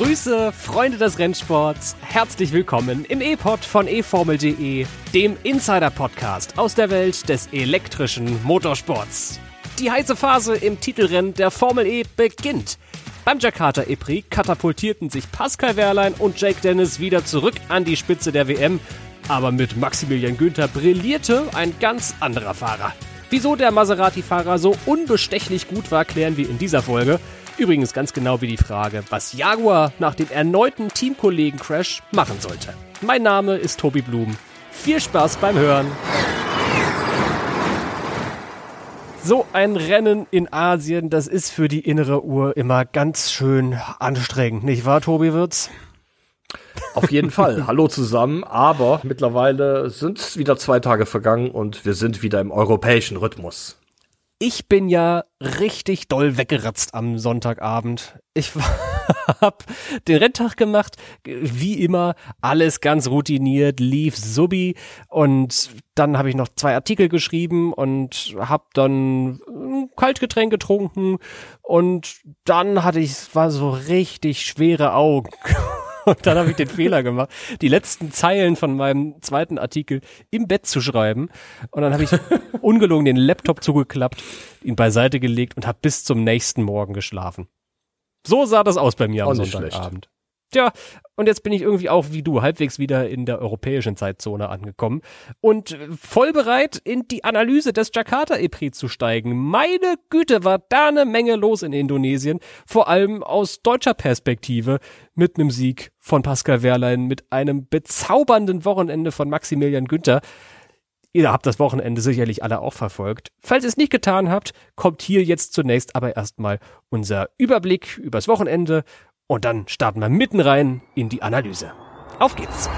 Grüße, Freunde des Rennsports. Herzlich willkommen im E-Pod von eFormel.de, dem Insider-Podcast aus der Welt des elektrischen Motorsports. Die heiße Phase im Titelrennen der Formel E beginnt. Beim Jakarta E-Prix katapultierten sich Pascal Wehrlein und Jake Dennis wieder zurück an die Spitze der WM. Aber mit Maximilian Günther brillierte ein ganz anderer Fahrer. Wieso der Maserati-Fahrer so unbestechlich gut war, klären wir in dieser Folge. Übrigens ganz genau wie die Frage, was Jaguar nach dem erneuten Teamkollegen-Crash machen sollte. Mein Name ist Tobi Blum. Viel Spaß beim Hören. So ein Rennen in Asien, das ist für die innere Uhr immer ganz schön anstrengend, nicht wahr, Tobi Wirz? Auf jeden Fall. Hallo zusammen. Aber mittlerweile sind wieder zwei Tage vergangen und wir sind wieder im europäischen Rhythmus. Ich bin ja richtig doll weggeratzt am Sonntagabend. Ich hab den Renntag gemacht, wie immer, alles ganz routiniert, lief subi. Und dann habe ich noch zwei Artikel geschrieben und hab dann ein Kaltgetränk getrunken. Und dann hatte ich war so richtig schwere Augen Und dann habe ich den Fehler gemacht, die letzten Zeilen von meinem zweiten Artikel im Bett zu schreiben. Und dann habe ich ungelogen den Laptop zugeklappt, ihn beiseite gelegt und habe bis zum nächsten Morgen geschlafen. So sah das aus bei mir am Sonntagabend. Tja, und jetzt bin ich irgendwie auch wie du halbwegs wieder in der europäischen Zeitzone angekommen und voll bereit, in die Analyse des Jakarta EPRI zu steigen. Meine Güte, war da eine Menge los in Indonesien, vor allem aus deutscher Perspektive, mit einem Sieg von Pascal Wehrlein, mit einem bezaubernden Wochenende von Maximilian Günther. Ihr habt das Wochenende sicherlich alle auch verfolgt. Falls ihr es nicht getan habt, kommt hier jetzt zunächst aber erstmal unser Überblick übers Wochenende und dann starten wir mitten rein in die Analyse. Auf geht's!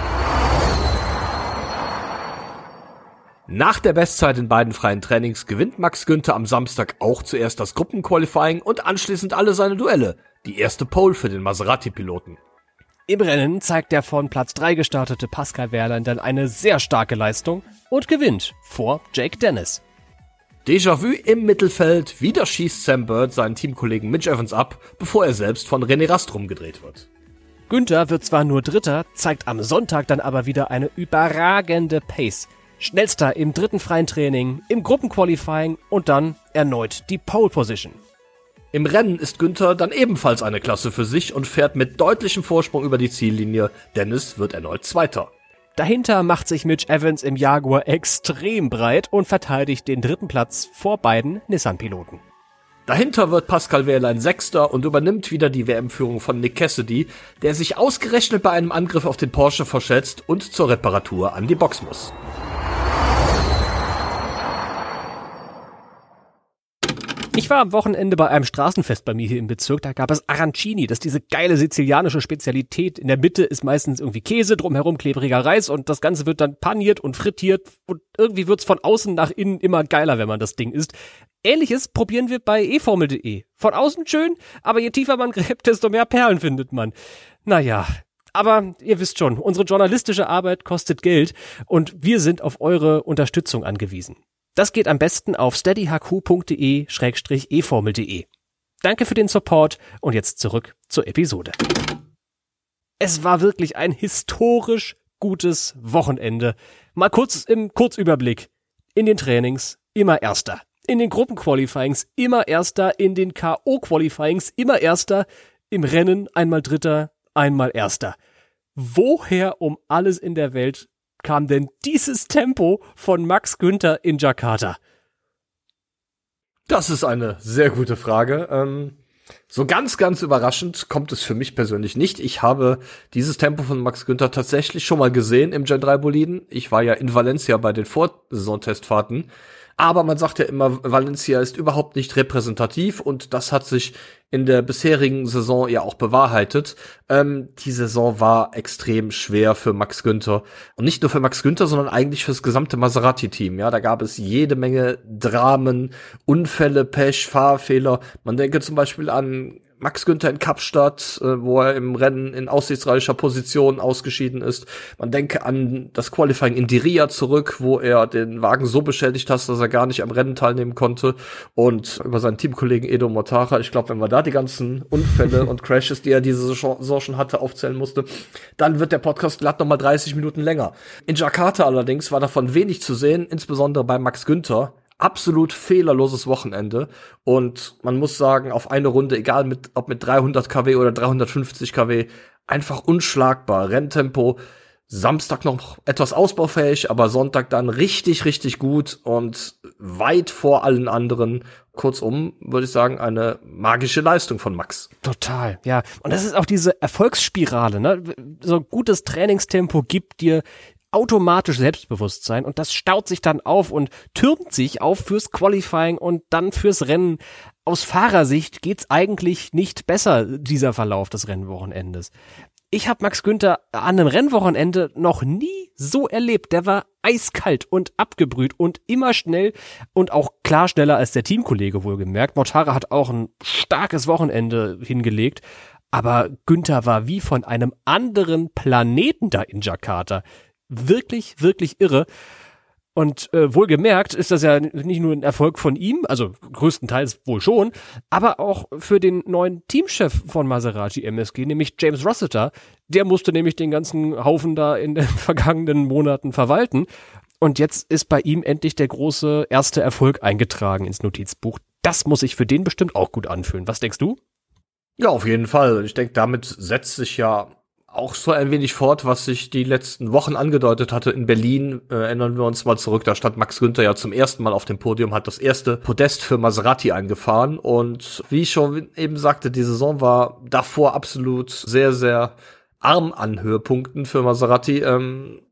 Nach der Bestzeit in beiden freien Trainings gewinnt Max Günther am Samstag auch zuerst das Gruppenqualifying und anschließend alle seine Duelle. Die erste Pole für den Maserati-Piloten. Im Rennen zeigt der von Platz 3 gestartete Pascal Wehrlein dann eine sehr starke Leistung und gewinnt vor Jake Dennis. Déjà-vu im Mittelfeld, wieder schießt Sam Bird seinen Teamkollegen Mitch Evans ab, bevor er selbst von René Rast rumgedreht wird. Günther wird zwar nur Dritter, zeigt am Sonntag dann aber wieder eine überragende Pace. Schnellster im dritten freien Training, im Gruppenqualifying und dann erneut die Pole Position. Im Rennen ist Günther dann ebenfalls eine Klasse für sich und fährt mit deutlichem Vorsprung über die Ziellinie. Dennis wird erneut Zweiter. Dahinter macht sich Mitch Evans im Jaguar extrem breit und verteidigt den dritten Platz vor beiden Nissan-Piloten. Dahinter wird Pascal Wehrlein Sechster und übernimmt wieder die WM-Führung von Nick Cassidy, der sich ausgerechnet bei einem Angriff auf den Porsche verschätzt und zur Reparatur an die Box muss. Ich war am Wochenende bei einem Straßenfest bei mir hier im Bezirk. Da gab es Arancini, das ist diese geile sizilianische Spezialität. In der Mitte ist meistens irgendwie Käse, drumherum klebriger Reis und das Ganze wird dann paniert und frittiert und irgendwie wird's von außen nach innen immer geiler, wenn man das Ding isst. Ähnliches probieren wir bei eFormel.de. Von außen schön, aber je tiefer man gräbt, desto mehr Perlen findet man. Naja, aber ihr wisst schon, unsere journalistische Arbeit kostet Geld und wir sind auf eure Unterstützung angewiesen. Das geht am besten auf steadyhq.de-eformel.de. Danke für den Support und jetzt zurück zur Episode. Es war wirklich ein historisch gutes Wochenende. Mal kurz im Kurzüberblick. In den Trainings immer Erster. In den Gruppenqualifyings immer Erster. In den K.O.-Qualifyings immer Erster. Im Rennen einmal Dritter, einmal Erster. Woher um alles in der Welt kam denn dieses Tempo von Max Günther in Jakarta? Das ist eine sehr gute Frage. Ähm, so ganz, ganz überraschend kommt es für mich persönlich nicht. Ich habe dieses Tempo von Max Günther tatsächlich schon mal gesehen im Gen 3 Boliden. Ich war ja in Valencia bei den Vorsaisontestfahrten. Aber man sagt ja immer, Valencia ist überhaupt nicht repräsentativ und das hat sich in der bisherigen Saison ja auch bewahrheitet. Ähm, die Saison war extrem schwer für Max Günther. Und nicht nur für Max Günther, sondern eigentlich fürs gesamte Maserati-Team. Ja, da gab es jede Menge Dramen, Unfälle, Pech, Fahrfehler. Man denke zum Beispiel an Max Günther in Kapstadt, äh, wo er im Rennen in aussichtsreicher Position ausgeschieden ist. Man denke an das Qualifying in Diria zurück, wo er den Wagen so beschädigt hat, dass er gar nicht am Rennen teilnehmen konnte. Und über seinen Teamkollegen Edo Motara, ich glaube, wenn man da die ganzen Unfälle und Crashes, die er diese Saison schon hatte, aufzählen musste, dann wird der Podcast glatt nochmal 30 Minuten länger. In Jakarta allerdings war davon wenig zu sehen, insbesondere bei Max Günther absolut fehlerloses Wochenende. Und man muss sagen, auf eine Runde, egal mit, ob mit 300 kW oder 350 kW, einfach unschlagbar. Renntempo, Samstag noch etwas ausbaufähig, aber Sonntag dann richtig, richtig gut und weit vor allen anderen. Kurzum, würde ich sagen, eine magische Leistung von Max. Total, ja. Und das ist auch diese Erfolgsspirale, ne? So gutes Trainingstempo gibt dir automatisch Selbstbewusstsein und das staut sich dann auf und türmt sich auf fürs Qualifying und dann fürs Rennen. Aus Fahrersicht geht's eigentlich nicht besser, dieser Verlauf des Rennwochenendes. Ich habe Max Günther an einem Rennwochenende noch nie so erlebt. Der war eiskalt und abgebrüht und immer schnell und auch klar schneller als der Teamkollege wohlgemerkt. Mortara hat auch ein starkes Wochenende hingelegt. Aber Günther war wie von einem anderen Planeten da in Jakarta wirklich, wirklich irre. Und äh, wohlgemerkt ist das ja nicht nur ein Erfolg von ihm, also größtenteils wohl schon, aber auch für den neuen Teamchef von Maserati MSG, nämlich James Rossiter. Der musste nämlich den ganzen Haufen da in den vergangenen Monaten verwalten. Und jetzt ist bei ihm endlich der große erste Erfolg eingetragen ins Notizbuch. Das muss sich für den bestimmt auch gut anfühlen. Was denkst du? Ja, auf jeden Fall. Ich denke, damit setzt sich ja auch so ein wenig fort, was sich die letzten Wochen angedeutet hatte in Berlin. Äh, erinnern wir uns mal zurück, da stand Max Günther ja zum ersten Mal auf dem Podium, hat das erste Podest für Maserati eingefahren. Und wie ich schon eben sagte, die Saison war davor absolut sehr, sehr arm an Höhepunkten für Maserati. Ähm,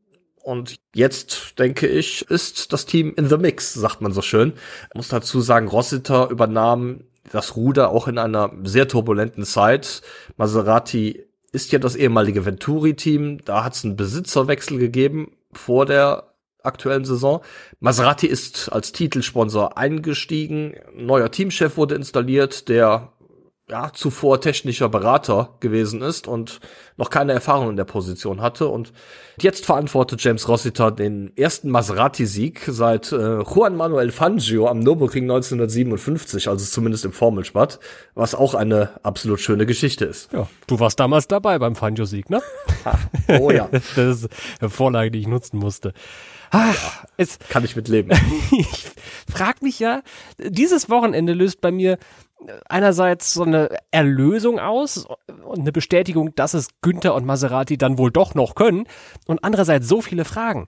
und jetzt, denke ich, ist das Team in the mix, sagt man so schön. Ich muss dazu sagen, Rossiter übernahm das Ruder auch in einer sehr turbulenten Zeit. Maserati ist ja das ehemalige Venturi-Team. Da hat es einen Besitzerwechsel gegeben vor der aktuellen Saison. Maserati ist als Titelsponsor eingestiegen. neuer Teamchef wurde installiert, der ja, zuvor technischer Berater gewesen ist und noch keine Erfahrung in der Position hatte. Und jetzt verantwortet James Rossiter den ersten Maserati-Sieg seit äh, Juan Manuel Fangio am Nürburgring 1957, also zumindest im Formelspatt, was auch eine absolut schöne Geschichte ist. Ja, du warst damals dabei beim Fangio-Sieg, ne? oh ja. das ist eine Vorlage, die ich nutzen musste. Ach, es, kann ich mitleben. ich frag mich ja, dieses Wochenende löst bei mir einerseits so eine Erlösung aus und eine Bestätigung, dass es Günther und Maserati dann wohl doch noch können und andererseits so viele Fragen.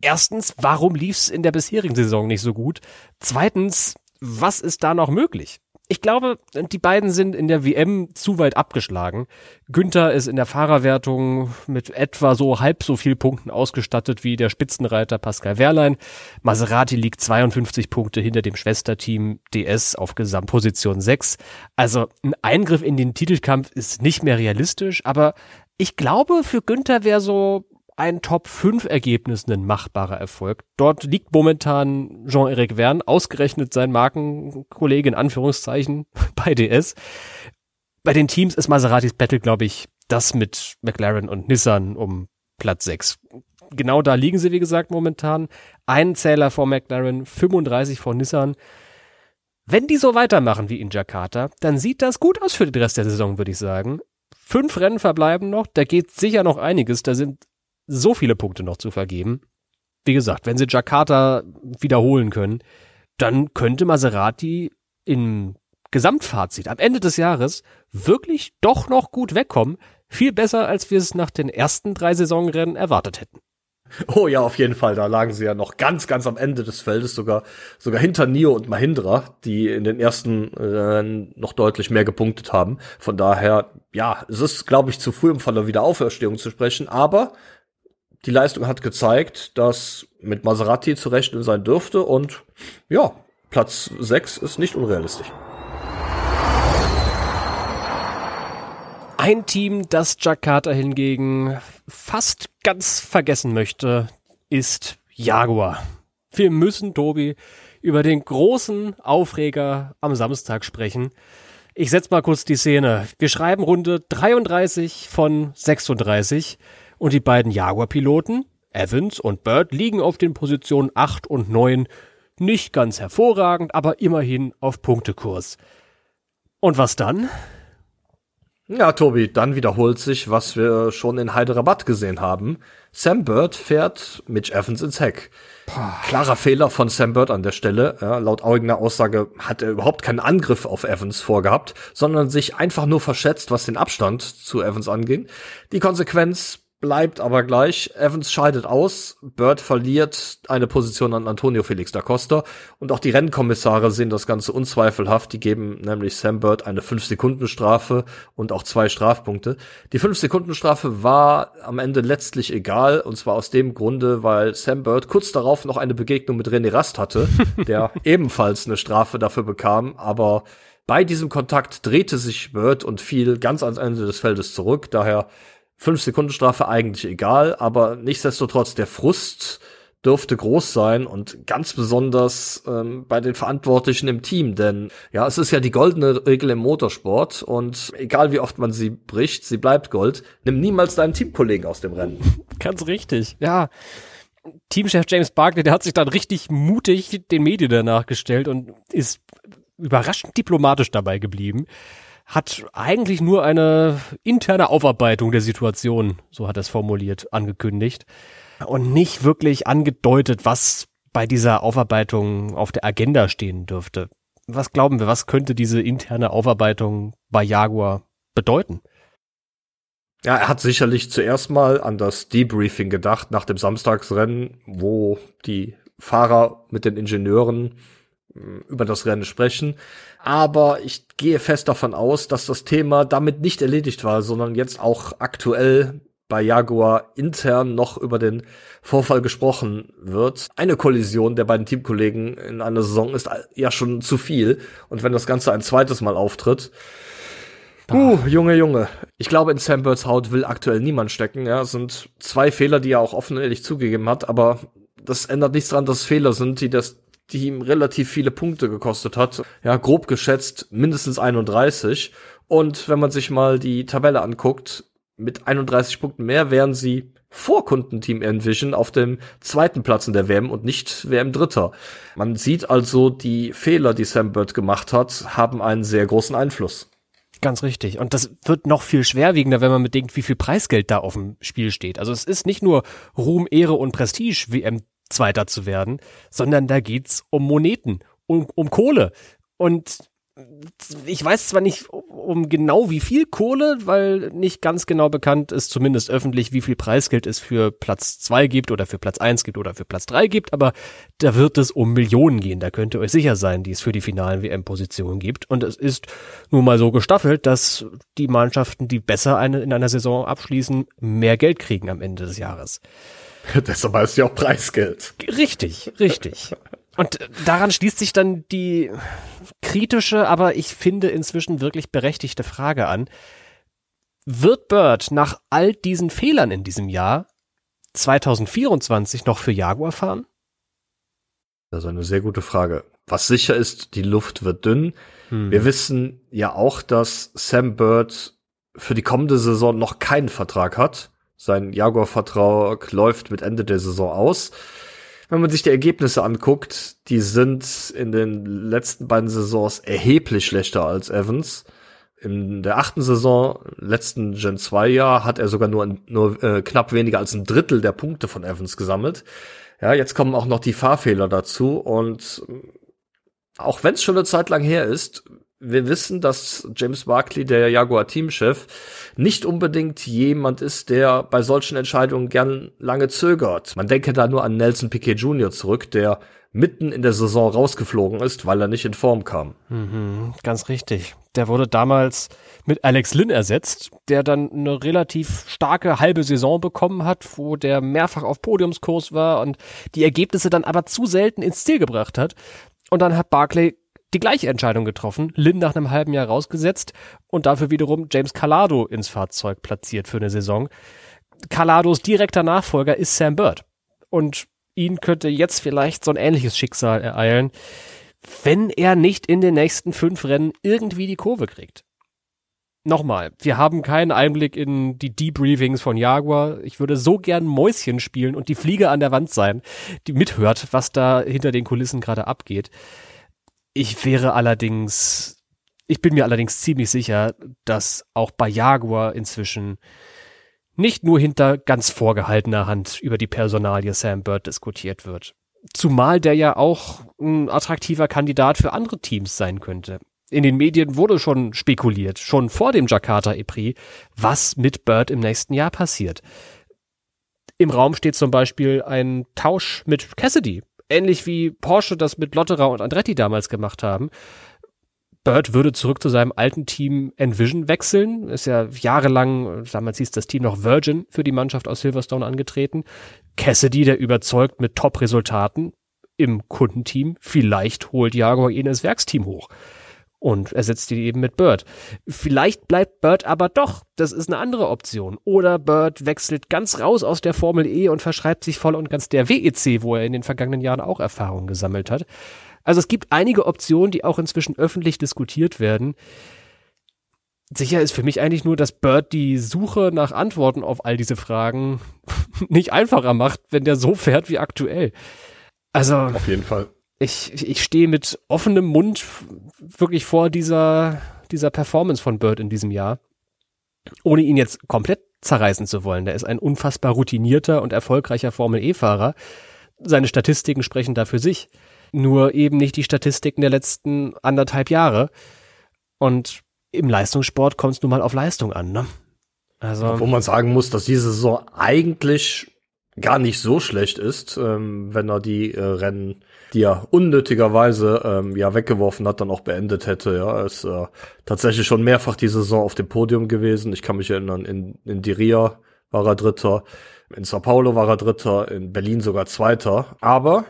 Erstens, warum lief es in der bisherigen Saison nicht so gut? Zweitens, was ist da noch möglich? Ich glaube, die beiden sind in der WM zu weit abgeschlagen. Günther ist in der Fahrerwertung mit etwa so halb so viel Punkten ausgestattet wie der Spitzenreiter Pascal Wehrlein. Maserati liegt 52 Punkte hinter dem Schwesterteam DS auf Gesamtposition 6. Also ein Eingriff in den Titelkampf ist nicht mehr realistisch, aber ich glaube, für Günther wäre so ein Top 5 Ergebnis ein machbarer Erfolg. Dort liegt momentan Jean-Eric Verne, ausgerechnet sein Markenkollege in Anführungszeichen bei DS. Bei den Teams ist Maseratis Battle, glaube ich, das mit McLaren und Nissan um Platz 6. Genau da liegen sie, wie gesagt, momentan. Ein Zähler vor McLaren, 35 vor Nissan. Wenn die so weitermachen wie in Jakarta, dann sieht das gut aus für den Rest der Saison, würde ich sagen. Fünf Rennen verbleiben noch, da geht sicher noch einiges. Da sind so viele Punkte noch zu vergeben. Wie gesagt, wenn sie Jakarta wiederholen können, dann könnte Maserati im Gesamtfazit am Ende des Jahres wirklich doch noch gut wegkommen. Viel besser, als wir es nach den ersten drei Saisonrennen erwartet hätten. Oh ja, auf jeden Fall. Da lagen sie ja noch ganz, ganz am Ende des Feldes, sogar, sogar hinter Nio und Mahindra, die in den ersten Rennen noch deutlich mehr gepunktet haben. Von daher, ja, es ist, glaube ich, zu früh, um von der Wiederauferstehung zu sprechen. Aber die Leistung hat gezeigt, dass mit Maserati zu rechnen sein dürfte und ja, Platz 6 ist nicht unrealistisch. Ein Team, das Jakarta hingegen fast ganz vergessen möchte, ist Jaguar. Wir müssen, Tobi, über den großen Aufreger am Samstag sprechen. Ich setz mal kurz die Szene. Wir schreiben Runde 33 von 36 und die beiden Jaguar-Piloten, Evans und Bird, liegen auf den Positionen 8 und 9. Nicht ganz hervorragend, aber immerhin auf Punktekurs. Und was dann? Ja, Tobi, dann wiederholt sich, was wir schon in Hyderabad gesehen haben. Sam Bird fährt Mitch Evans ins Heck. Klarer Fehler von Sam Bird an der Stelle. Ja, laut eigener Aussage hat er überhaupt keinen Angriff auf Evans vorgehabt, sondern sich einfach nur verschätzt, was den Abstand zu Evans anging. Die Konsequenz bleibt aber gleich. Evans scheidet aus, Bird verliert eine Position an Antonio Felix da Costa und auch die Rennkommissare sehen das Ganze unzweifelhaft. Die geben nämlich Sam Bird eine 5-Sekunden-Strafe und auch zwei Strafpunkte. Die 5-Sekunden-Strafe war am Ende letztlich egal und zwar aus dem Grunde, weil Sam Bird kurz darauf noch eine Begegnung mit René Rast hatte, der ebenfalls eine Strafe dafür bekam, aber bei diesem Kontakt drehte sich Bird und fiel ganz ans Ende des Feldes zurück. Daher fünf Sekunden Strafe eigentlich egal, aber nichtsdestotrotz der Frust dürfte groß sein und ganz besonders ähm, bei den Verantwortlichen im Team, denn ja, es ist ja die goldene Regel im Motorsport und egal wie oft man sie bricht, sie bleibt Gold. Nimm niemals deinen Teamkollegen aus dem Rennen. Ganz richtig, ja. Teamchef James Barkley, der hat sich dann richtig mutig den Medien danach gestellt und ist überraschend diplomatisch dabei geblieben hat eigentlich nur eine interne Aufarbeitung der Situation, so hat er es formuliert, angekündigt und nicht wirklich angedeutet, was bei dieser Aufarbeitung auf der Agenda stehen dürfte. Was glauben wir, was könnte diese interne Aufarbeitung bei Jaguar bedeuten? Ja, er hat sicherlich zuerst mal an das Debriefing gedacht nach dem Samstagsrennen, wo die Fahrer mit den Ingenieuren über das Rennen sprechen. Aber ich gehe fest davon aus, dass das Thema damit nicht erledigt war, sondern jetzt auch aktuell bei Jaguar intern noch über den Vorfall gesprochen wird. Eine Kollision der beiden Teamkollegen in einer Saison ist ja schon zu viel. Und wenn das Ganze ein zweites Mal auftritt, Uh, Junge, Junge. Ich glaube, in Sam Birds Haut will aktuell niemand stecken. Ja, es sind zwei Fehler, die er auch offen ehrlich zugegeben hat, aber das ändert nichts daran, dass es Fehler sind, die das die ihm relativ viele Punkte gekostet hat. Ja, grob geschätzt mindestens 31. Und wenn man sich mal die Tabelle anguckt, mit 31 Punkten mehr wären sie vor Kundenteam Envision auf dem zweiten Platz in der WM und nicht WM Dritter. Man sieht also, die Fehler, die Sam Bird gemacht hat, haben einen sehr großen Einfluss. Ganz richtig. Und das wird noch viel schwerwiegender, wenn man bedenkt, wie viel Preisgeld da auf dem Spiel steht. Also es ist nicht nur Ruhm, Ehre und Prestige, WM Zweiter zu werden, sondern da geht's um Moneten, um, um Kohle. Und ich weiß zwar nicht um genau wie viel Kohle, weil nicht ganz genau bekannt ist, zumindest öffentlich, wie viel Preisgeld es für Platz zwei gibt oder für Platz eins gibt oder für Platz drei gibt, aber da wird es um Millionen gehen. Da könnt ihr euch sicher sein, die es für die finalen WM-Positionen gibt. Und es ist nun mal so gestaffelt, dass die Mannschaften, die besser eine, in einer Saison abschließen, mehr Geld kriegen am Ende des Jahres. Deshalb heißt ja auch Preisgeld. Richtig, richtig. Und daran schließt sich dann die kritische, aber ich finde inzwischen wirklich berechtigte Frage an. Wird Bird nach all diesen Fehlern in diesem Jahr 2024 noch für Jaguar fahren? Das ist eine sehr gute Frage. Was sicher ist, die Luft wird dünn. Hm. Wir wissen ja auch, dass Sam Bird für die kommende Saison noch keinen Vertrag hat. Sein Jaguar-Vertrag läuft mit Ende der Saison aus. Wenn man sich die Ergebnisse anguckt, die sind in den letzten beiden Saisons erheblich schlechter als Evans. In der achten Saison, letzten Gen 2 Jahr, hat er sogar nur, nur äh, knapp weniger als ein Drittel der Punkte von Evans gesammelt. Ja, jetzt kommen auch noch die Fahrfehler dazu und auch wenn es schon eine Zeit lang her ist, wir wissen, dass James Barkley, der Jaguar Teamchef, nicht unbedingt jemand ist, der bei solchen Entscheidungen gern lange zögert. Man denke da nur an Nelson Piquet Jr. zurück, der mitten in der Saison rausgeflogen ist, weil er nicht in Form kam. Mhm, ganz richtig. Der wurde damals mit Alex Lynn ersetzt, der dann eine relativ starke halbe Saison bekommen hat, wo der mehrfach auf Podiumskurs war und die Ergebnisse dann aber zu selten ins Ziel gebracht hat. Und dann hat Barclay die gleiche Entscheidung getroffen, Lynn nach einem halben Jahr rausgesetzt und dafür wiederum James Calado ins Fahrzeug platziert für eine Saison. Calados direkter Nachfolger ist Sam Bird. Und ihn könnte jetzt vielleicht so ein ähnliches Schicksal ereilen. wenn er nicht in den nächsten fünf Rennen irgendwie die Kurve kriegt. Nochmal, wir haben keinen Einblick in die Debriefings von Jaguar. Ich würde so gern Mäuschen spielen und die Fliege an der Wand sein, die mithört, was da hinter den Kulissen gerade abgeht. Ich wäre allerdings, ich bin mir allerdings ziemlich sicher, dass auch bei Jaguar inzwischen nicht nur hinter ganz vorgehaltener Hand über die Personalie Sam Bird diskutiert wird. Zumal der ja auch ein attraktiver Kandidat für andere Teams sein könnte. In den Medien wurde schon spekuliert, schon vor dem Jakarta EPRI, was mit Bird im nächsten Jahr passiert. Im Raum steht zum Beispiel ein Tausch mit Cassidy, ähnlich wie Porsche das mit Lotterer und Andretti damals gemacht haben. Bird würde zurück zu seinem alten Team Envision wechseln. Ist ja jahrelang, damals hieß das Team noch Virgin, für die Mannschaft aus Silverstone angetreten. Cassidy, der überzeugt mit Top-Resultaten im Kundenteam. Vielleicht holt Jaguar ihn ins Werksteam hoch und ersetzt ihn eben mit Bird. Vielleicht bleibt Bird aber doch. Das ist eine andere Option. Oder Bird wechselt ganz raus aus der Formel E und verschreibt sich voll und ganz der WEC, wo er in den vergangenen Jahren auch Erfahrungen gesammelt hat. Also es gibt einige Optionen, die auch inzwischen öffentlich diskutiert werden. Sicher ist für mich eigentlich nur, dass Bird die Suche nach Antworten auf all diese Fragen nicht einfacher macht, wenn der so fährt wie aktuell. Also. Auf jeden Fall. Ich, ich stehe mit offenem Mund wirklich vor dieser, dieser Performance von Bird in diesem Jahr. Ohne ihn jetzt komplett zerreißen zu wollen. Der ist ein unfassbar routinierter und erfolgreicher Formel E-Fahrer. Seine Statistiken sprechen da für sich. Nur eben nicht die Statistiken der letzten anderthalb Jahre. Und im Leistungssport kommt es nun mal auf Leistung an, ne? Also. Wo man sagen muss, dass diese Saison eigentlich gar nicht so schlecht ist, ähm, wenn er die äh, Rennen, die er unnötigerweise ähm, ja weggeworfen hat, dann auch beendet hätte. Ja, er ist äh, tatsächlich schon mehrfach die Saison auf dem Podium gewesen. Ich kann mich erinnern, in, in Diria war er Dritter, in Sao Paulo war er Dritter, in Berlin sogar Zweiter. Aber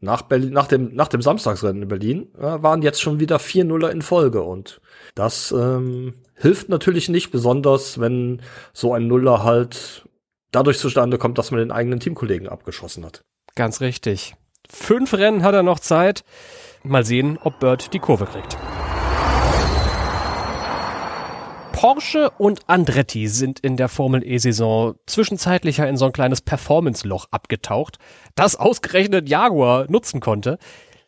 nach, Berlin, nach, dem, nach dem Samstagsrennen in Berlin äh, waren jetzt schon wieder vier Nuller in Folge und das ähm, hilft natürlich nicht, besonders wenn so ein Nuller halt dadurch zustande kommt, dass man den eigenen Teamkollegen abgeschossen hat. Ganz richtig. Fünf Rennen hat er noch Zeit. Mal sehen, ob Bird die Kurve kriegt. Porsche und Andretti sind in der Formel E-Saison zwischenzeitlich in so ein kleines Performance-Loch abgetaucht, das ausgerechnet Jaguar nutzen konnte.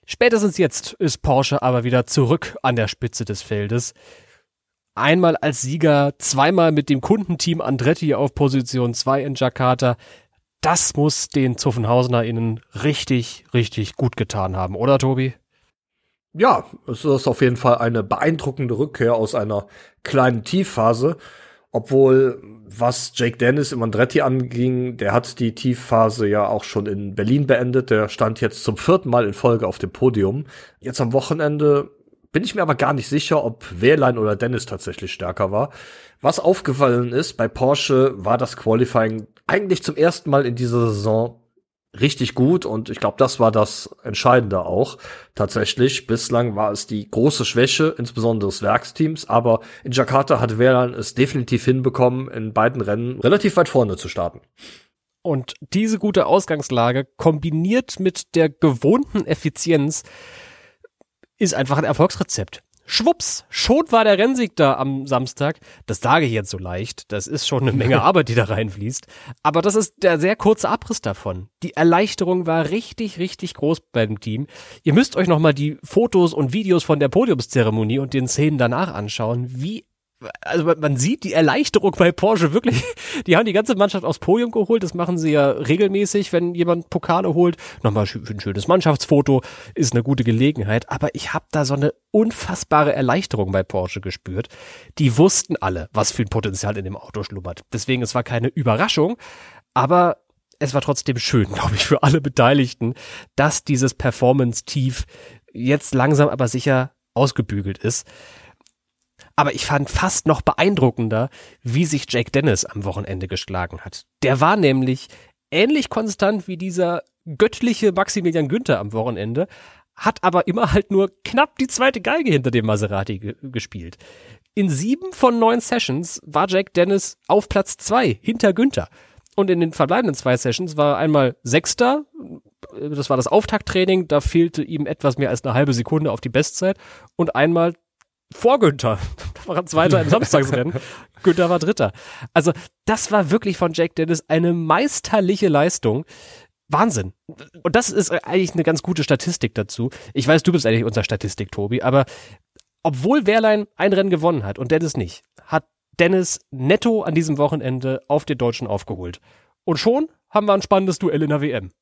Spätestens jetzt ist Porsche aber wieder zurück an der Spitze des Feldes. Einmal als Sieger, zweimal mit dem Kundenteam Andretti auf Position 2 in Jakarta. Das muss den Zuffenhausener innen richtig, richtig gut getan haben, oder Tobi? Ja, es ist auf jeden Fall eine beeindruckende Rückkehr aus einer kleinen Tiefphase. Obwohl, was Jake Dennis im Andretti anging, der hat die Tiefphase ja auch schon in Berlin beendet. Der stand jetzt zum vierten Mal in Folge auf dem Podium. Jetzt am Wochenende bin ich mir aber gar nicht sicher, ob Wehrlein oder Dennis tatsächlich stärker war. Was aufgefallen ist, bei Porsche war das Qualifying eigentlich zum ersten Mal in dieser Saison richtig gut und ich glaube, das war das Entscheidende auch. Tatsächlich, bislang war es die große Schwäche, insbesondere des Werksteams, aber in Jakarta hat Verlan es definitiv hinbekommen, in beiden Rennen relativ weit vorne zu starten. Und diese gute Ausgangslage kombiniert mit der gewohnten Effizienz ist einfach ein Erfolgsrezept. Schwupps, schon war der Rennsieg da am Samstag. Das sage ich jetzt so leicht. Das ist schon eine Menge Arbeit, die da reinfließt. Aber das ist der sehr kurze Abriss davon. Die Erleichterung war richtig, richtig groß beim Team. Ihr müsst euch nochmal die Fotos und Videos von der Podiumszeremonie und den Szenen danach anschauen, wie also man sieht die Erleichterung bei Porsche wirklich. Die haben die ganze Mannschaft aufs Podium geholt. Das machen sie ja regelmäßig, wenn jemand Pokale holt. Nochmal für ein schönes Mannschaftsfoto ist eine gute Gelegenheit. Aber ich habe da so eine unfassbare Erleichterung bei Porsche gespürt. Die wussten alle, was für ein Potenzial in dem Auto schlummert. Deswegen, es war keine Überraschung. Aber es war trotzdem schön, glaube ich, für alle Beteiligten, dass dieses Performance-Tief jetzt langsam aber sicher ausgebügelt ist. Aber ich fand fast noch beeindruckender, wie sich Jake Dennis am Wochenende geschlagen hat. Der war nämlich ähnlich konstant wie dieser göttliche Maximilian Günther am Wochenende, hat aber immer halt nur knapp die zweite Geige hinter dem Maserati ge gespielt. In sieben von neun Sessions war Jack Dennis auf Platz zwei hinter Günther. Und in den verbleibenden zwei Sessions war einmal Sechster, das war das Auftakttraining, da fehlte ihm etwas mehr als eine halbe Sekunde auf die Bestzeit. Und einmal vor Günther. War er Zweiter im Samstagsrennen. Günther war Dritter. Also das war wirklich von Jack Dennis eine meisterliche Leistung. Wahnsinn. Und das ist eigentlich eine ganz gute Statistik dazu. Ich weiß, du bist eigentlich unser Statistik, Tobi, aber obwohl Wehrlein ein Rennen gewonnen hat und Dennis nicht, hat Dennis netto an diesem Wochenende auf den Deutschen aufgeholt. Und schon haben wir ein spannendes Duell in der WM.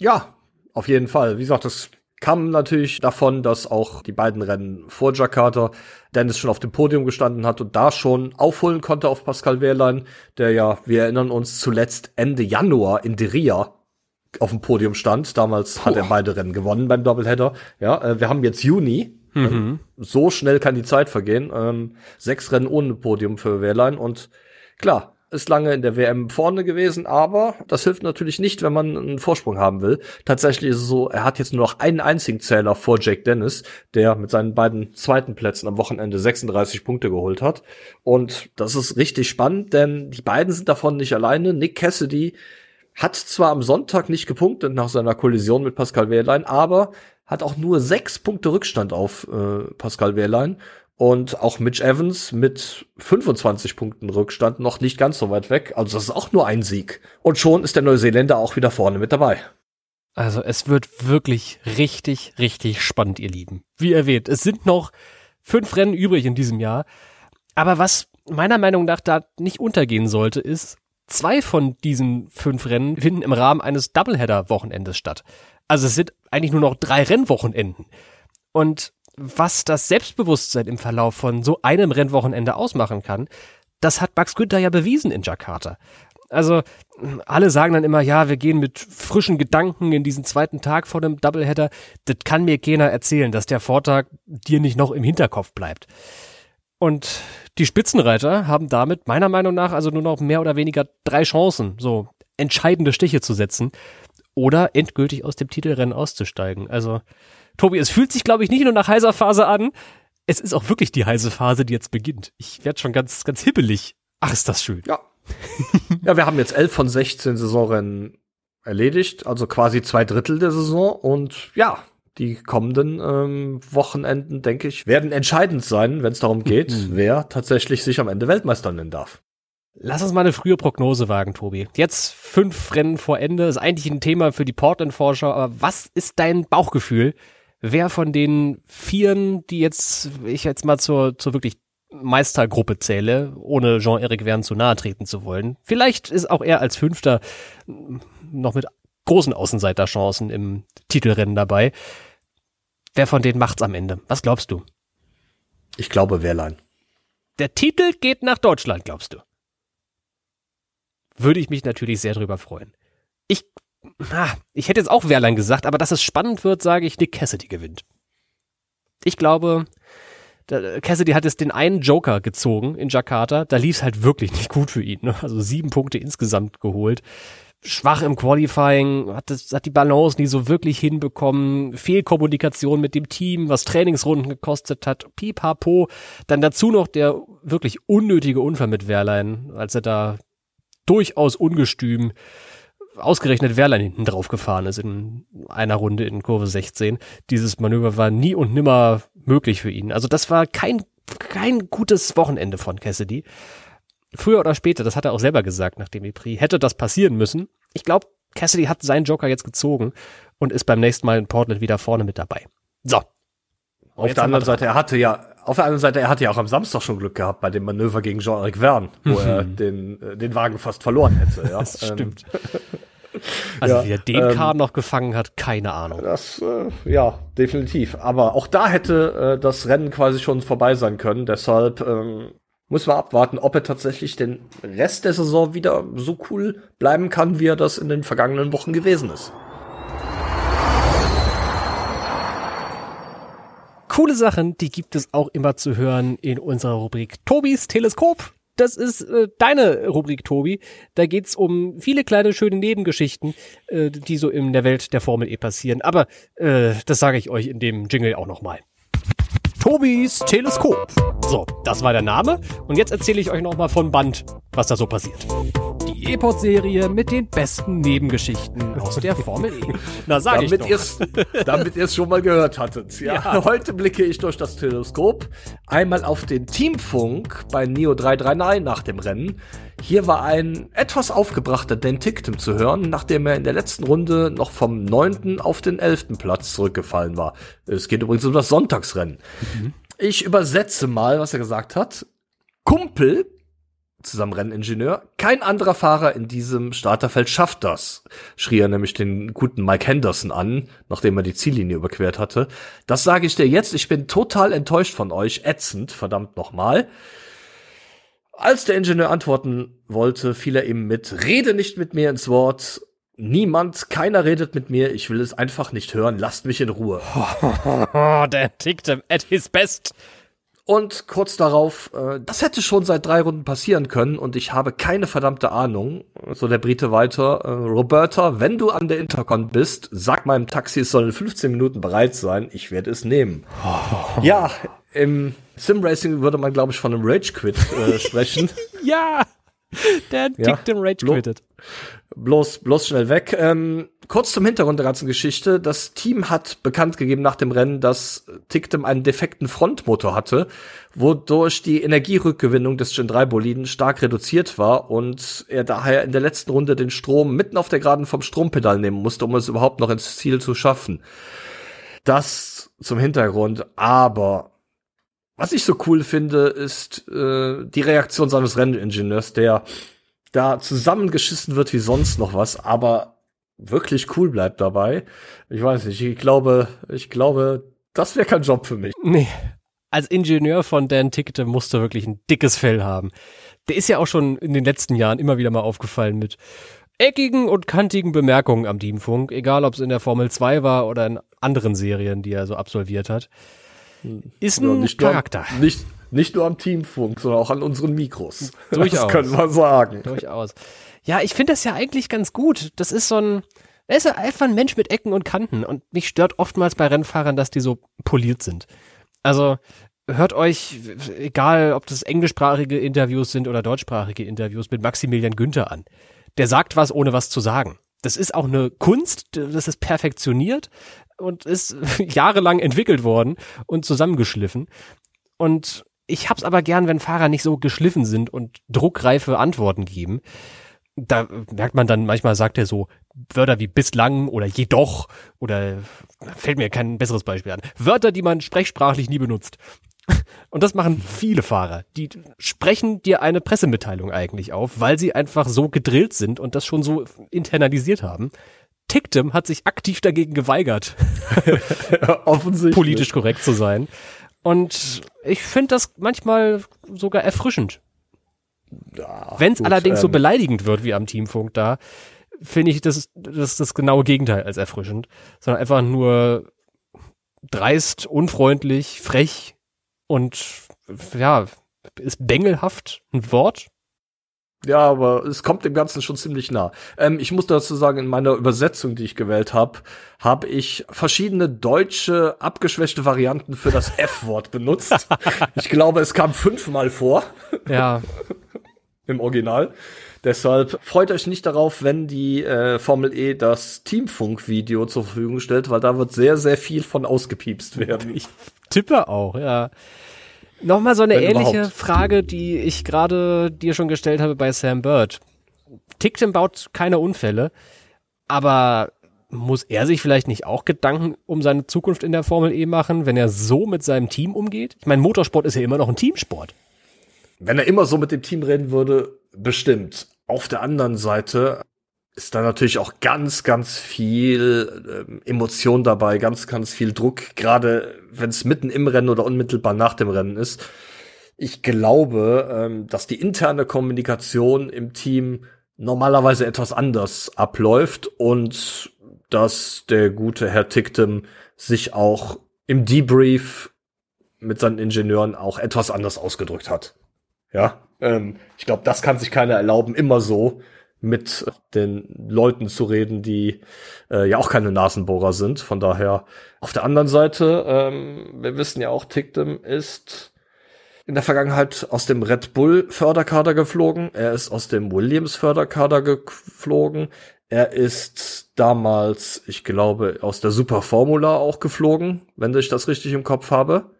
Ja, auf jeden Fall. Wie gesagt, das kam natürlich davon, dass auch die beiden Rennen vor Jakarta Dennis schon auf dem Podium gestanden hat und da schon aufholen konnte auf Pascal Wehrlein, der ja, wir erinnern uns, zuletzt Ende Januar in Deria auf dem Podium stand. Damals Puh. hat er beide Rennen gewonnen beim Doubleheader. Ja, äh, wir haben jetzt Juni. Mhm. So schnell kann die Zeit vergehen. Ähm, sechs Rennen ohne Podium für Wehrlein und klar, ist lange in der WM vorne gewesen, aber das hilft natürlich nicht, wenn man einen Vorsprung haben will. Tatsächlich ist es so, er hat jetzt nur noch einen einzigen Zähler vor Jake Dennis, der mit seinen beiden zweiten Plätzen am Wochenende 36 Punkte geholt hat. Und das ist richtig spannend, denn die beiden sind davon nicht alleine. Nick Cassidy hat zwar am Sonntag nicht gepunktet nach seiner Kollision mit Pascal Wehrlein, aber hat auch nur sechs Punkte Rückstand auf äh, Pascal Wehrlein und auch Mitch Evans mit 25 Punkten Rückstand noch nicht ganz so weit weg. Also das ist auch nur ein Sieg. Und schon ist der Neuseeländer auch wieder vorne mit dabei. Also es wird wirklich richtig, richtig spannend, ihr Lieben. Wie erwähnt, es sind noch fünf Rennen übrig in diesem Jahr. Aber was meiner Meinung nach da nicht untergehen sollte, ist, zwei von diesen fünf Rennen finden im Rahmen eines Doubleheader-Wochenendes statt. Also es sind eigentlich nur noch drei Rennwochenenden. Und was das Selbstbewusstsein im Verlauf von so einem Rennwochenende ausmachen kann, das hat Max Günther ja bewiesen in Jakarta. Also alle sagen dann immer, ja, wir gehen mit frischen Gedanken in diesen zweiten Tag vor dem Doubleheader. Das kann mir keiner erzählen, dass der Vortag dir nicht noch im Hinterkopf bleibt. Und die Spitzenreiter haben damit meiner Meinung nach also nur noch mehr oder weniger drei Chancen, so entscheidende Stiche zu setzen oder endgültig aus dem Titelrennen auszusteigen. Also Tobi, es fühlt sich, glaube ich, nicht nur nach heißer Phase an. Es ist auch wirklich die heiße Phase, die jetzt beginnt. Ich werde schon ganz, ganz hibbelig. Ach, ist das schön. Ja. ja, wir haben jetzt elf von 16 Saisonrennen erledigt, also quasi zwei Drittel der Saison. Und ja, die kommenden ähm, Wochenenden, denke ich, werden entscheidend sein, wenn es darum geht, mhm. wer tatsächlich sich am Ende Weltmeister nennen darf. Lass uns mal eine frühe Prognose wagen, Tobi. Jetzt fünf Rennen vor Ende, ist eigentlich ein Thema für die Portland-Vorschau, aber was ist dein Bauchgefühl? wer von den Vieren, die jetzt, ich jetzt mal zur, zur wirklich Meistergruppe zähle, ohne Jean-Eric Verne zu nahe treten zu wollen. Vielleicht ist auch er als Fünfter noch mit großen Außenseiterchancen im Titelrennen dabei. Wer von denen macht's am Ende? Was glaubst du? Ich glaube Wehrlein. Der Titel geht nach Deutschland, glaubst du? Würde ich mich natürlich sehr drüber freuen. Ich ah, ich hätte jetzt auch Wehrlein gesagt, aber dass es spannend wird, sage ich, Nick Cassidy gewinnt. Ich glaube, Cassidy hat jetzt den einen Joker gezogen in Jakarta. Da lief es halt wirklich nicht gut für ihn. Ne? Also sieben Punkte insgesamt geholt. Schwach im Qualifying, hat, das, hat die Balance nie so wirklich hinbekommen. Fehlkommunikation mit dem Team, was Trainingsrunden gekostet hat. Pipapo. Dann dazu noch der wirklich unnötige Unfall mit Wehrlein, als er da durchaus ungestüm ausgerechnet Wehrlein hinten drauf gefahren ist in einer Runde in Kurve 16. Dieses Manöver war nie und nimmer möglich für ihn. Also das war kein, kein gutes Wochenende von Cassidy. Früher oder später, das hat er auch selber gesagt nach dem EPRI, hätte das passieren müssen. Ich glaube, Cassidy hat seinen Joker jetzt gezogen und ist beim nächsten Mal in Portland wieder vorne mit dabei. So. Auf der anderen Seite, er hatte ja, auf der anderen Seite, er hatte ja auch am Samstag schon Glück gehabt bei dem Manöver gegen Jean-Eric Verne, wo er den, äh, den Wagen fast verloren hätte. Ja? Das stimmt. Also ja, wie er den ähm, Kahn noch gefangen hat, keine Ahnung. Das, äh, ja, definitiv. Aber auch da hätte äh, das Rennen quasi schon vorbei sein können. Deshalb ähm, muss man abwarten, ob er tatsächlich den Rest der Saison wieder so cool bleiben kann, wie er das in den vergangenen Wochen gewesen ist. Coole Sachen, die gibt es auch immer zu hören in unserer Rubrik Tobis Teleskop das ist äh, deine Rubrik, Tobi. Da geht's um viele kleine, schöne Nebengeschichten, äh, die so in der Welt der Formel E passieren. Aber äh, das sage ich euch in dem Jingle auch nochmal. Tobis Teleskop. So, das war der Name. Und jetzt erzähle ich euch nochmal von Band, was da so passiert. E-Pod-Serie mit den besten Nebengeschichten aus der Formel E. Na, sag damit ich ihr's, damit ihr es schon mal gehört hattet. Ja. ja. Heute blicke ich durch das Teleskop einmal auf den Teamfunk bei Neo 339 nach dem Rennen. Hier war ein etwas aufgebrachter Dan Ticktum zu hören, nachdem er in der letzten Runde noch vom neunten auf den elften Platz zurückgefallen war. Es geht übrigens um das Sonntagsrennen. Mhm. Ich übersetze mal, was er gesagt hat. Kumpel zusammen Renningenieur. Kein anderer Fahrer in diesem Starterfeld schafft das, schrie er nämlich den guten Mike Henderson an, nachdem er die Ziellinie überquert hatte. Das sage ich dir jetzt, ich bin total enttäuscht von euch, ätzend, verdammt nochmal. Als der Ingenieur antworten wollte, fiel er ihm mit, rede nicht mit mir ins Wort, Niemand, keiner redet mit mir, ich will es einfach nicht hören, lasst mich in Ruhe. der tickt at his best. Und kurz darauf, äh, das hätte schon seit drei Runden passieren können und ich habe keine verdammte Ahnung. So der Brite weiter. Äh, Roberta, wenn du an der Intercon bist, sag meinem Taxi, es soll in 15 Minuten bereit sein. Ich werde es nehmen. ja, im Sim-Racing würde man, glaube ich, von einem Rage-Quit äh, sprechen. ja, der tickt ja, im Rage-Quittet. Bloß, bloß schnell weg. Ähm, kurz zum Hintergrund der ganzen Geschichte. Das Team hat bekannt gegeben nach dem Rennen, dass Tictum einen defekten Frontmotor hatte, wodurch die Energierückgewinnung des Gen 3 Boliden stark reduziert war und er daher in der letzten Runde den Strom mitten auf der Geraden vom Strompedal nehmen musste, um es überhaupt noch ins Ziel zu schaffen. Das zum Hintergrund, aber was ich so cool finde, ist äh, die Reaktion seines Renningenieurs, der da zusammengeschissen wird wie sonst noch was, aber wirklich cool bleibt dabei. Ich weiß nicht, ich glaube, ich glaube, das wäre kein Job für mich. Nee. Als Ingenieur von Dan Tickete musst du wirklich ein dickes Fell haben. Der ist ja auch schon in den letzten Jahren immer wieder mal aufgefallen mit eckigen und kantigen Bemerkungen am Teamfunk, egal ob es in der Formel 2 war oder in anderen Serien, die er so absolviert hat. Hm. Ist ein ja, Charakter. Nur, nicht, nicht nur am Teamfunk, sondern auch an unseren Mikros. Durchaus. Das können wir sagen. Durchaus. Ja, ich finde das ja eigentlich ganz gut. Das ist so ein, er ist einfach ein Mensch mit Ecken und Kanten und mich stört oftmals bei Rennfahrern, dass die so poliert sind. Also hört euch, egal ob das englischsprachige Interviews sind oder deutschsprachige Interviews, mit Maximilian Günther an. Der sagt was, ohne was zu sagen. Das ist auch eine Kunst, das ist perfektioniert und ist jahrelang entwickelt worden und zusammengeschliffen. Und ich hab's aber gern, wenn Fahrer nicht so geschliffen sind und druckreife Antworten geben da merkt man dann, manchmal sagt er so Wörter wie bislang oder jedoch oder fällt mir kein besseres Beispiel an. Wörter, die man sprechsprachlich nie benutzt. Und das machen viele Fahrer. Die sprechen dir eine Pressemitteilung eigentlich auf, weil sie einfach so gedrillt sind und das schon so internalisiert haben. Tictum hat sich aktiv dagegen geweigert, offensichtlich politisch korrekt zu sein. Und ich finde das manchmal sogar erfrischend. Ja, Wenn es allerdings ähm, so beleidigend wird wie am Teamfunk da, finde ich das, das das genaue Gegenteil als erfrischend, sondern einfach nur dreist, unfreundlich, frech und ja, ist bengelhaft ein Wort? Ja, aber es kommt dem Ganzen schon ziemlich nah. Ähm, ich muss dazu sagen, in meiner Übersetzung, die ich gewählt habe, habe ich verschiedene deutsche abgeschwächte Varianten für das F-Wort benutzt. ich glaube, es kam fünfmal vor. Ja. im Original. Deshalb freut euch nicht darauf, wenn die äh, Formel E das Teamfunk-Video zur Verfügung stellt, weil da wird sehr, sehr viel von ausgepiepst werden. Ich tippe auch, ja. Nochmal so eine wenn ähnliche überhaupt. Frage, die ich gerade dir schon gestellt habe bei Sam Bird. Tickton baut keine Unfälle, aber muss er sich vielleicht nicht auch Gedanken um seine Zukunft in der Formel E machen, wenn er so mit seinem Team umgeht? Ich meine, Motorsport ist ja immer noch ein Teamsport. Wenn er immer so mit dem Team reden würde, bestimmt. Auf der anderen Seite ist da natürlich auch ganz, ganz viel ähm, Emotion dabei, ganz, ganz viel Druck, gerade wenn es mitten im Rennen oder unmittelbar nach dem Rennen ist. Ich glaube, ähm, dass die interne Kommunikation im Team normalerweise etwas anders abläuft und dass der gute Herr Ticktem sich auch im Debrief mit seinen Ingenieuren auch etwas anders ausgedrückt hat. Ja, ähm, ich glaube, das kann sich keiner erlauben, immer so mit den Leuten zu reden, die äh, ja auch keine Nasenbohrer sind. Von daher, auf der anderen Seite, ähm, wir wissen ja auch, Tickdem ist in der Vergangenheit aus dem Red Bull Förderkader geflogen. Er ist aus dem Williams Förderkader geflogen. Er ist damals, ich glaube, aus der Super Formula auch geflogen, wenn ich das richtig im Kopf habe.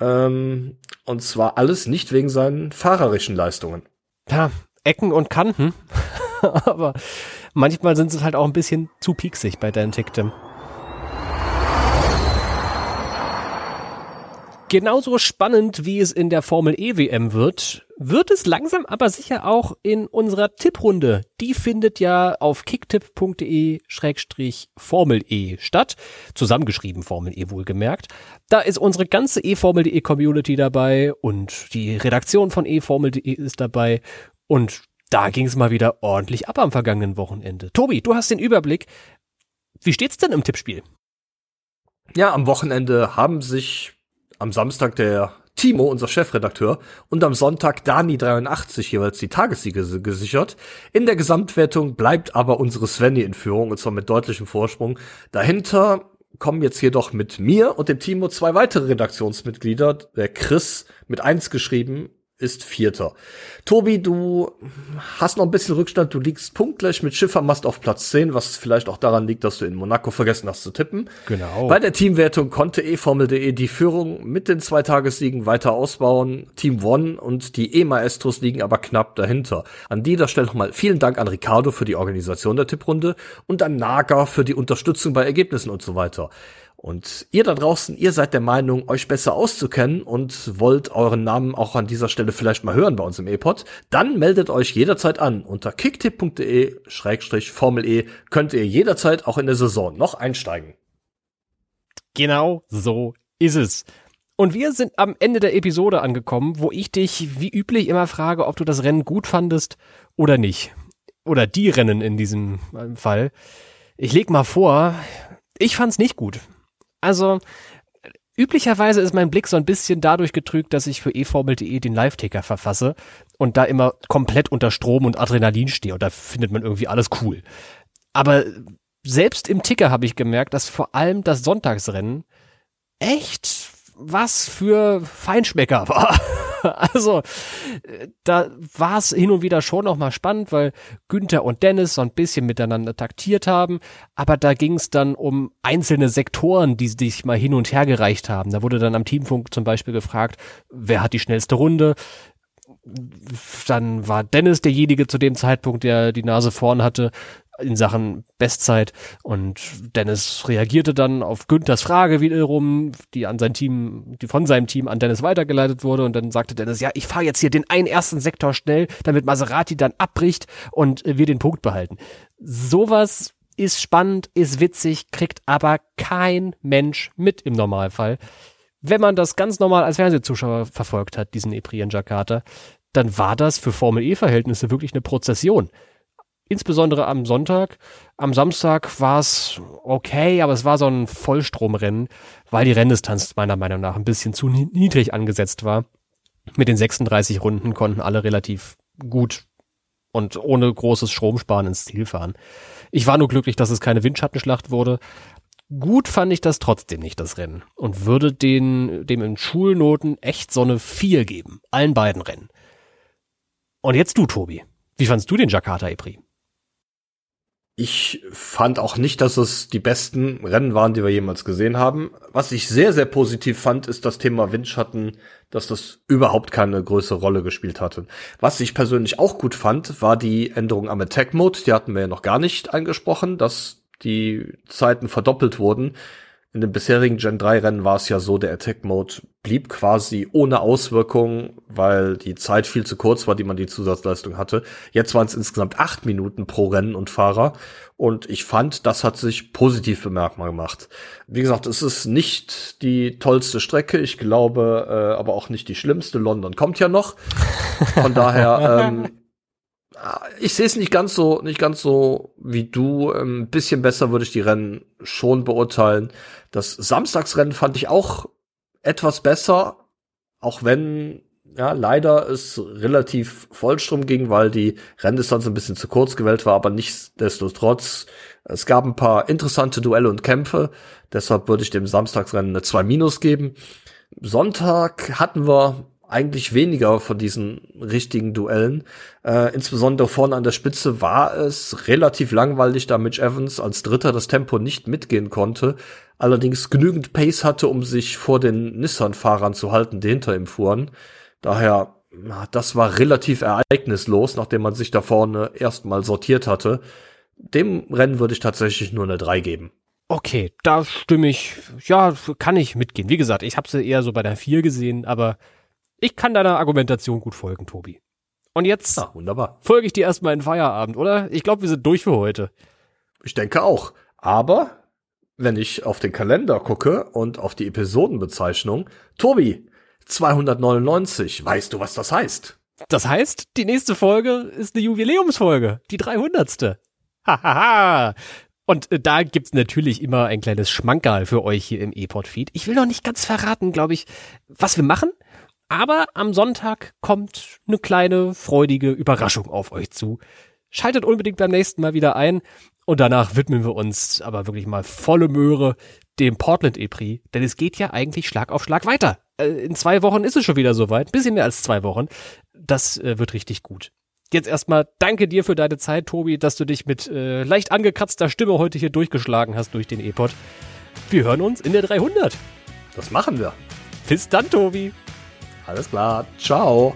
Ähm, und zwar alles nicht wegen seinen fahrerischen Leistungen. Ja, Ecken und Kanten. Aber manchmal sind sie halt auch ein bisschen zu pieksig bei Dan Ticktem. Genauso spannend, wie es in der Formel EWM wird, wird es langsam aber sicher auch in unserer Tipprunde. Die findet ja auf kicktipp.de-formel E statt. Zusammengeschrieben Formel E wohlgemerkt. Da ist unsere ganze eFormel.de Community dabei und die Redaktion von eFormel.de ist dabei und da ging es mal wieder ordentlich ab am vergangenen Wochenende. Tobi, du hast den Überblick. Wie steht's denn im Tippspiel? Ja, am Wochenende haben sich am Samstag der Timo, unser Chefredakteur, und am Sonntag Dani83 jeweils die Tagessiege gesichert. In der Gesamtwertung bleibt aber unsere Svenny in Führung, und zwar mit deutlichem Vorsprung. Dahinter kommen jetzt jedoch mit mir und dem Timo zwei weitere Redaktionsmitglieder, der Chris mit eins geschrieben ist Vierter. Tobi, du hast noch ein bisschen Rückstand. Du liegst punktgleich mit Schiffermast auf Platz 10, was vielleicht auch daran liegt, dass du in Monaco vergessen hast zu tippen. Genau. Bei der Teamwertung konnte eFormel.de die Führung mit den zwei Tagessiegen weiter ausbauen. Team One und die E-Maestros liegen aber knapp dahinter. An dieser Stelle nochmal vielen Dank an Ricardo für die Organisation der Tipprunde und an Naga für die Unterstützung bei Ergebnissen und so weiter. Und ihr da draußen, ihr seid der Meinung, euch besser auszukennen und wollt euren Namen auch an dieser Stelle vielleicht mal hören bei uns im E-Pod, dann meldet euch jederzeit an. Unter kicktipp.de-formel E könnt ihr jederzeit auch in der Saison noch einsteigen. Genau so ist es. Und wir sind am Ende der Episode angekommen, wo ich dich wie üblich immer frage, ob du das Rennen gut fandest oder nicht. Oder die Rennen in diesem Fall. Ich leg mal vor, ich fand's nicht gut. Also üblicherweise ist mein Blick so ein bisschen dadurch getrügt, dass ich für eFormel.de den Live-Ticker verfasse und da immer komplett unter Strom und Adrenalin stehe und da findet man irgendwie alles cool. Aber selbst im Ticker habe ich gemerkt, dass vor allem das Sonntagsrennen echt was für Feinschmecker war. also da war es hin und wieder schon noch mal spannend, weil Günther und Dennis so ein bisschen miteinander taktiert haben, aber da ging es dann um einzelne Sektoren, die sich mal hin und her gereicht haben. Da wurde dann am Teamfunk zum Beispiel gefragt, wer hat die schnellste Runde? Dann war Dennis derjenige zu dem Zeitpunkt, der die Nase vorn hatte in Sachen Bestzeit und Dennis reagierte dann auf Günthers Frage wiederum, die an sein Team, die von seinem Team an Dennis weitergeleitet wurde und dann sagte Dennis, ja, ich fahre jetzt hier den einen ersten Sektor schnell, damit Maserati dann abbricht und wir den Punkt behalten. Sowas ist spannend, ist witzig, kriegt aber kein Mensch mit im Normalfall. Wenn man das ganz normal als Fernsehzuschauer verfolgt hat, diesen Eprien Jakarta, dann war das für Formel E-Verhältnisse wirklich eine Prozession insbesondere am Sonntag. Am Samstag war es okay, aber es war so ein Vollstromrennen, weil die Renndistanz meiner Meinung nach ein bisschen zu niedrig angesetzt war. Mit den 36 Runden konnten alle relativ gut und ohne großes Stromsparen ins Ziel fahren. Ich war nur glücklich, dass es keine Windschattenschlacht wurde. Gut fand ich das trotzdem nicht, das Rennen. Und würde den, dem in Schulnoten echt so eine 4 geben. Allen beiden Rennen. Und jetzt du, Tobi. Wie fandst du den Jakarta Epri? Ich fand auch nicht, dass es die besten Rennen waren, die wir jemals gesehen haben. Was ich sehr, sehr positiv fand, ist das Thema Windschatten, dass das überhaupt keine größere Rolle gespielt hatte. Was ich persönlich auch gut fand, war die Änderung am Attack Mode. Die hatten wir ja noch gar nicht angesprochen, dass die Zeiten verdoppelt wurden. In den bisherigen Gen 3 Rennen war es ja so, der Attack Mode blieb quasi ohne Auswirkung, weil die Zeit viel zu kurz war, die man die Zusatzleistung hatte. Jetzt waren es insgesamt acht Minuten pro Rennen und Fahrer. Und ich fand, das hat sich positiv bemerkbar gemacht. Wie gesagt, es ist nicht die tollste Strecke. Ich glaube, äh, aber auch nicht die schlimmste. London kommt ja noch. Von daher, ähm, ich sehe es nicht ganz so, nicht ganz so wie du. Ein bisschen besser würde ich die Rennen schon beurteilen. Das Samstagsrennen fand ich auch etwas besser, auch wenn ja leider es relativ Vollstrom ging, weil die Renndistanz ein bisschen zu kurz gewählt war, aber nichtsdestotrotz es gab ein paar interessante Duelle und Kämpfe. Deshalb würde ich dem Samstagsrennen eine 2 Minus geben. Sonntag hatten wir eigentlich weniger von diesen richtigen Duellen. Äh, insbesondere vorne an der Spitze war es relativ langweilig, da Mitch Evans als Dritter das Tempo nicht mitgehen konnte, allerdings genügend Pace hatte, um sich vor den Nissan-Fahrern zu halten, die hinter ihm fuhren. Daher, das war relativ ereignislos, nachdem man sich da vorne erstmal sortiert hatte. Dem Rennen würde ich tatsächlich nur eine 3 geben. Okay, da stimme ich, ja, kann ich mitgehen. Wie gesagt, ich habe sie eher so bei der 4 gesehen, aber ich kann deiner Argumentation gut folgen, Tobi. Und jetzt ja, wunderbar. folge ich dir erstmal in Feierabend, oder? Ich glaube, wir sind durch für heute. Ich denke auch. Aber wenn ich auf den Kalender gucke und auf die Episodenbezeichnung, Tobi, 299, weißt du, was das heißt? Das heißt, die nächste Folge ist eine Jubiläumsfolge, die 300. Hahaha. Und äh, da gibt's natürlich immer ein kleines Schmankerl für euch hier im E-Pod-Feed. Ich will noch nicht ganz verraten, glaube ich, was wir machen. Aber am Sonntag kommt eine kleine, freudige Überraschung auf euch zu. Schaltet unbedingt beim nächsten Mal wieder ein. Und danach widmen wir uns aber wirklich mal volle Möhre dem Portland E-Prix. Denn es geht ja eigentlich Schlag auf Schlag weiter. Äh, in zwei Wochen ist es schon wieder soweit. bisschen mehr als zwei Wochen. Das äh, wird richtig gut. Jetzt erstmal danke dir für deine Zeit, Tobi, dass du dich mit äh, leicht angekratzter Stimme heute hier durchgeschlagen hast durch den E-Pod. Wir hören uns in der 300. Das machen wir. Bis dann, Tobi. Alles klar. Ciao.